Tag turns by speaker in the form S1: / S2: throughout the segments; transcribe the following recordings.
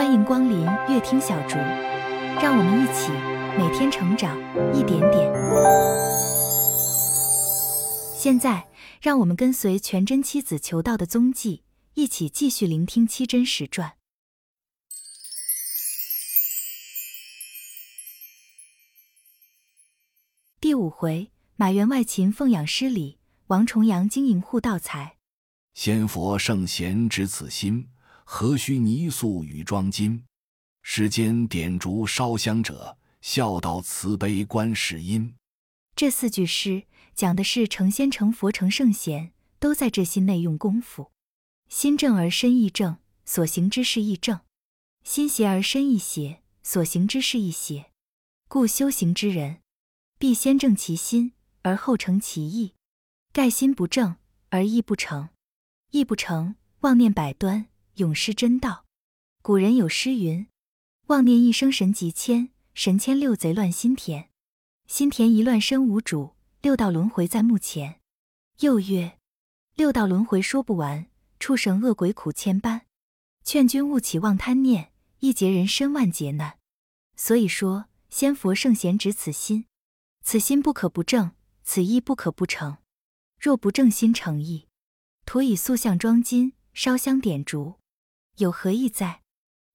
S1: 欢迎光临乐听小竹，让我们一起每天成长一点点。现在，让我们跟随全真七子求道的踪迹，一起继续聆听七真实传第五回：马员外勤奉养施礼，王重阳经营护道财。
S2: 仙佛圣贤知此心，何须泥塑与装金？世间点烛烧香者，孝道慈悲观世音。
S1: 这四句诗讲的是成仙成佛成圣贤，都在这心内用功夫。心正而身亦正，所行之事亦正；心邪而身亦邪，所行之事亦邪。故修行之人，必先正其心，而后成其意。盖心不正，而意不成。意不成，妄念百端，永失真道。古人有诗云：“妄念一生神即迁，神迁六贼乱心田。心田一乱身无主，六道轮回在目前。”又曰：“六道轮回说不完，畜生恶鬼苦千般。劝君勿起妄贪念，一劫人身万劫难。”所以说，仙佛圣贤指此心，此心不可不正，此意不可不成。若不正心诚意，徒以塑像装金，烧香点烛，有何意在？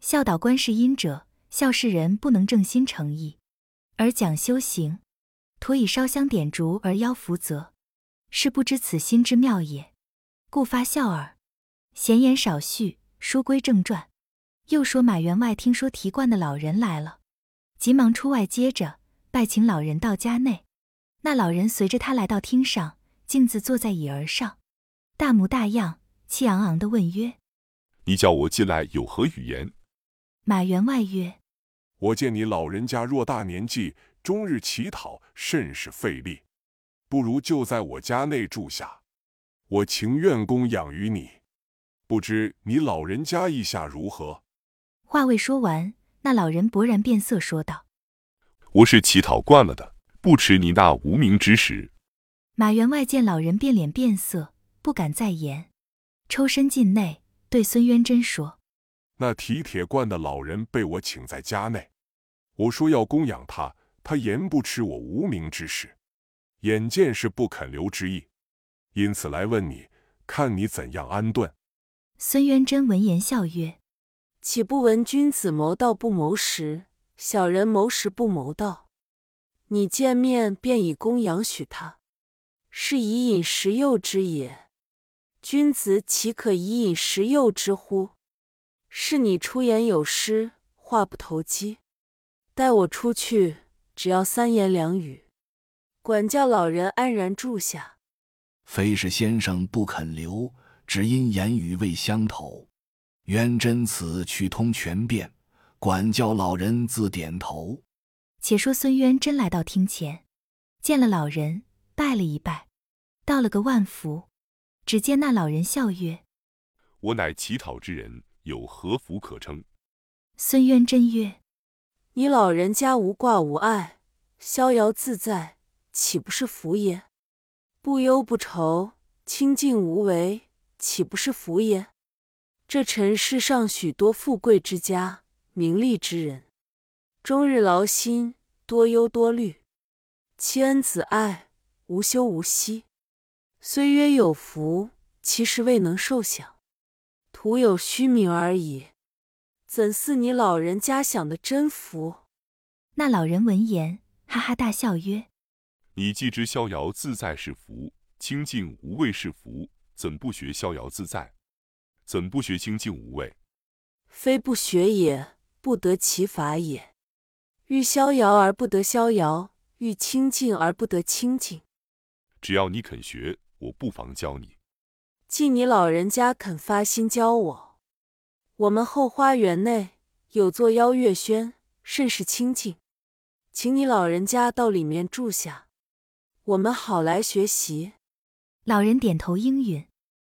S1: 孝导观世音者，孝世人不能正心诚意，而讲修行，徒以烧香点烛而邀福泽，是不知此心之妙也。故发笑耳。闲言少叙，书归正传。又说马员外听说提罐的老人来了，急忙出外接着，拜请老人到家内。那老人随着他来到厅上，径自坐在椅儿上。大模大样，气昂昂地问曰：“
S3: 你叫我进来有何语言？”
S1: 马员外曰：“
S3: 我见你老人家若大年纪，终日乞讨，甚是费力，不如就在我家内住下，我情愿供养于你。不知你老人家意下如何？”
S1: 话未说完，那老人勃然变色，说道：“
S3: 我是乞讨惯了的，不耻你那无名之时。”
S1: 马员外见老人变脸变色。不敢再言，抽身进内，对孙渊真说：“
S3: 那提铁罐的老人被我请在家内，我说要供养他，他言不吃我无名之事，眼见是不肯留之意，因此来问你，看你怎样安顿。”
S1: 孙渊真闻言笑曰：“
S4: 岂不闻君子谋道不谋食，小人谋食不谋道？你见面便以供养许他，是以饮食诱之也。”君子岂可以饮食诱之乎？是你出言有失，话不投机。待我出去，只要三言两语，管教老人安然住下。
S2: 非是先生不肯留，只因言语未相投。元真此去通权变，管教老人自点头。
S1: 且说孙渊真来到厅前，见了老人，拜了一拜，道了个万福。只见那老人笑曰：“
S3: 我乃乞讨之人，有何福可称？”
S1: 孙渊真曰：“
S4: 你老人家无挂无碍，逍遥自在，岂不是福也？不忧不愁，清静无为，岂不是福也？这尘世上许多富贵之家、名利之人，终日劳心，多忧多虑，妻恩子爱，无休无息。”虽曰有福，其实未能受享，徒有虚名而已。怎似你老人家享的真福？
S1: 那老人闻言，哈哈大笑曰：“
S3: 你既知逍遥自在是福，清净无畏是福，怎不学逍遥自在？怎不学清净无畏？
S4: 非不学也，不得其法也。欲逍遥而不得逍遥，欲清净而不得清净。
S3: 只要你肯学。”我不妨教你，
S4: 既你老人家肯发心教我，我们后花园内有座邀月轩，甚是清静，请你老人家到里面住下，我们好来学习。
S1: 老人点头应允，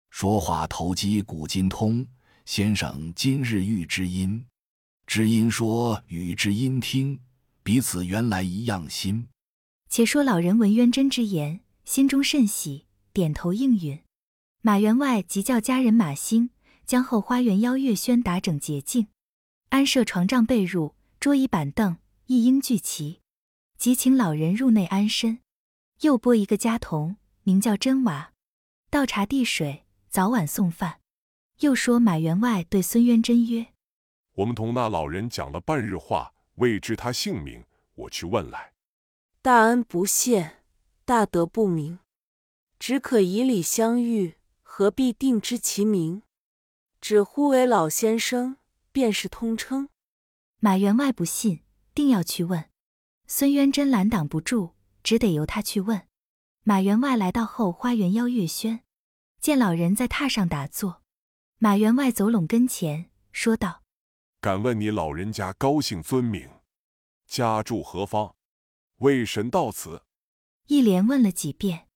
S2: 说话投机古今通。先生今日遇知音，知音说与知音听，彼此原来一样心。
S1: 且说老人闻渊真之言，心中甚喜。点头应允，马员外即叫家人马兴将后花园邀月轩打整洁净。安设床帐被褥、桌椅板凳，一应俱齐。即请老人入内安身，又拨一个家童，名叫真娃，倒茶递水，早晚送饭。又说马员外对孙渊真曰：“
S3: 我们同那老人讲了半日话，未知他姓名，我去问来。
S4: 大恩不谢，大德不明，只可以礼相遇，何必定知其名？只呼为老先生，便是通称。”
S1: 马员外不信，定要去问。孙渊真拦挡不住，只得由他去问。马员外来到后花园邀月轩，见老人在榻上打坐。马员外走拢跟前，说道：“
S3: 敢问你老人家高姓尊名？家住何方？为神到此？”
S1: 一连问了几遍。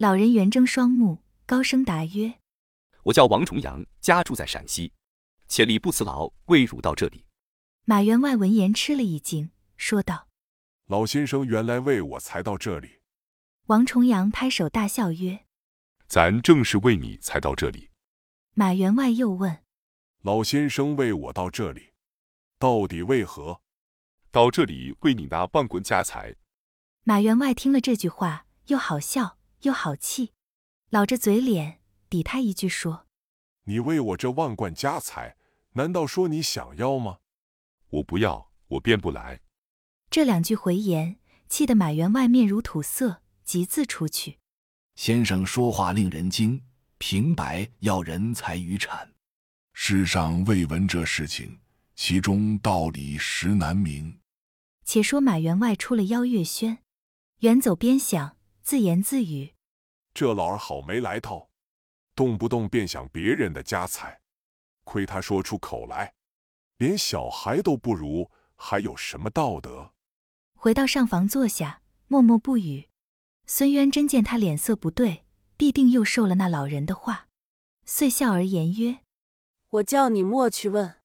S1: 老人圆睁双目，高声答曰：“
S5: 我叫王重阳，家住在陕西，千里不辞劳，为汝到这里。”
S1: 马员外闻言吃了一惊，说道。
S3: 老先生原来为我才到这里。
S1: 王重阳拍手大笑曰：“
S3: 咱正是为你才到这里。”
S1: 马员外又问：“
S3: 老先生为我到这里，到底为何？”
S6: 到这里为你拿万贯家财。
S1: 马员外听了这句话，又好笑又好气，老着嘴脸抵他一句说：“
S3: 你为我这万贯家财，难道说你想要吗？
S6: 我不要，我便不来。”
S1: 这两句回言，气得马员外面如土色，急自出去。
S2: 先生说话令人惊，平白要人财与产，
S7: 世上未闻这事情，其中道理实难明。
S1: 且说马员外出了邀月轩，远走边想，自言自语：“
S3: 这老儿好没来头，动不动便想别人的家财，亏他说出口来，连小孩都不如，还有什么道德？”
S1: 回到上房坐下，默默不语。孙渊真见他脸色不对，必定又受了那老人的话，遂笑而言曰：“
S4: 我叫你莫去问，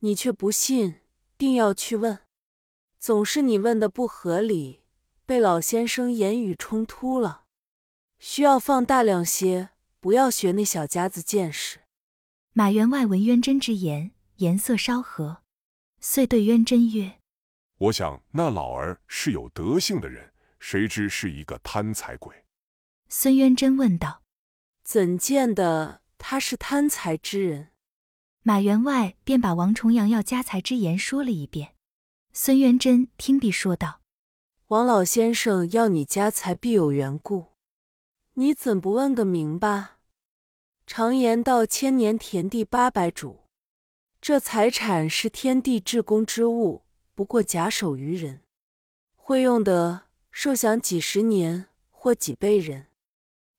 S4: 你却不信，定要去问。总是你问的不合理，被老先生言语冲突了，需要放大量些，不要学那小家子见识。”
S1: 马员外闻渊真之言，颜色稍和，遂对渊真曰。
S3: 我想那老儿是有德性的人，谁知是一个贪财鬼。
S1: 孙渊真问道：“
S4: 怎见得他是贪财之人？”
S1: 马员外便把王重阳要家财之言说了一遍。孙渊真听毕，说道：“
S4: 王老先生要你家财，必有缘故，你怎不问个明白？常言道，千年田地八百主，这财产是天地至公之物。”不过假手于人，会用的受享几十年或几辈人；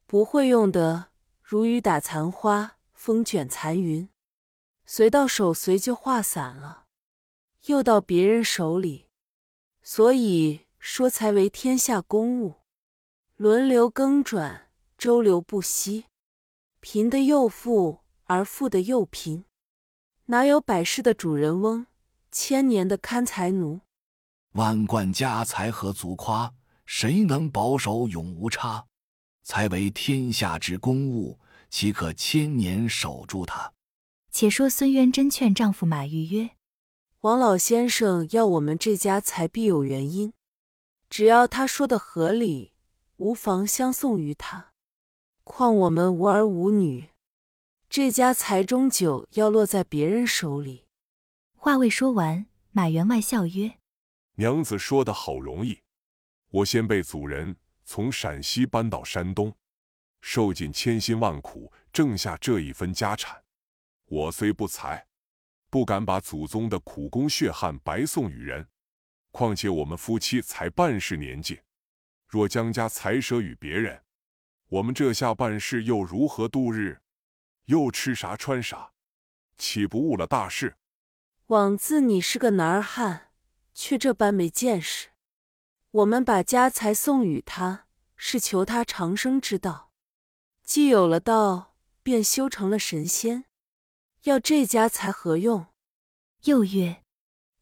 S4: 不会用的，如雨打残花，风卷残云，随到手随就化散了，又到别人手里。所以说财为天下公物，轮流更转，周流不息。贫的又富，而富的又贫，哪有百世的主人翁？千年的看财奴，
S2: 万贯家财何足夸？谁能保守永无差？才为天下之公物，岂可千年守住它？
S1: 且说孙渊真劝丈夫马玉曰：“
S4: 王老先生要我们这家财，必有原因。只要他说的合理，无妨相送于他。况我们无儿无女，这家财终究要落在别人手里。”
S1: 话未说完，马员外笑曰：“
S3: 娘子说的好容易。我先辈祖人从陕西搬到山东，受尽千辛万苦，挣下这一分家产。我虽不才，不敢把祖宗的苦功血汗白送与人。况且我们夫妻才半世年纪，若将家财舍与别人，我们这下半世又如何度日？又吃啥穿啥？岂不误了大事？”
S4: 枉自你是个男儿汉，却这般没见识。我们把家财送与他，是求他长生之道。既有了道，便修成了神仙。要这家财何用？
S1: 又曰：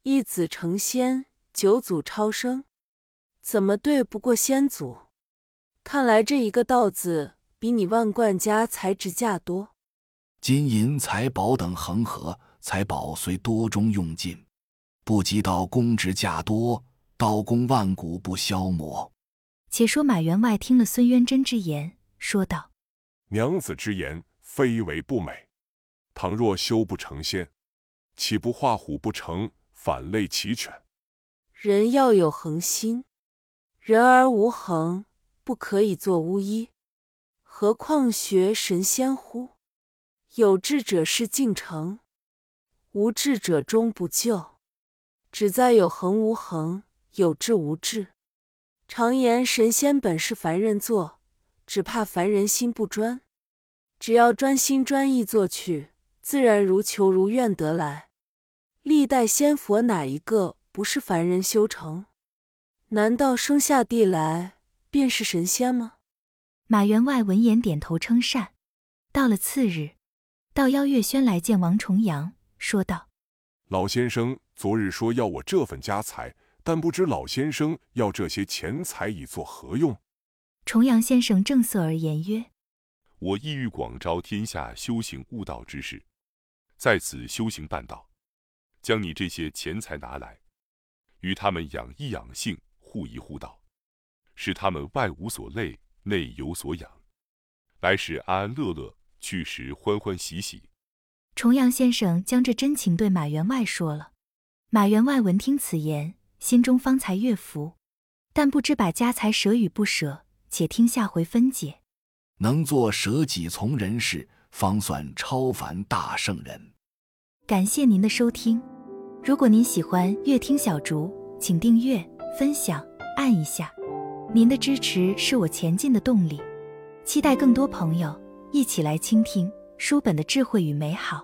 S4: 一子成仙，九祖超生，怎么对不过先祖？看来这一个道字，比你万贯家财值价多。
S2: 金银财宝等恒河。财宝虽多中用尽，不及道公值价多，刀工万古不消磨。
S1: 且说马员外听了孙渊真之言，说道：“
S3: 娘子之言，非为不美。倘若修不成仙，岂不画虎不成，反类其犬？
S4: 人要有恒心，人而无恒，不可以做巫医，何况学神仙乎？有志者事竟成，无志者终不就。只在有恒无恒，有志无志。常言神仙本是凡人做，只怕凡人心不专。只要专心专意做去，自然如求如愿得来。历代仙佛哪一个不是凡人修成？难道生下地来便是神仙吗？
S1: 马员外闻言点头称善。到了次日，道邀月轩来见王重阳，说道：“
S3: 老先生昨日说要我这份家财。”但不知老先生要这些钱财以作何用？
S1: 重阳先生正色而言曰：“
S6: 我意欲广招天下修行悟道之士，在此修行办道，将你这些钱财拿来，与他们养一养性，护一护道，使他们外无所累，内有所养，来时安安乐乐，去时欢欢喜喜。”
S1: 重阳先生将这真情对马员外说了。马员外闻听此言。心中方才悦服，但不知把家财舍与不舍，且听下回分解。
S2: 能做舍己从人事，方算超凡大圣人。
S1: 感谢您的收听，如果您喜欢乐听小竹，请订阅、分享、按一下，您的支持是我前进的动力。期待更多朋友一起来倾听书本的智慧与美好。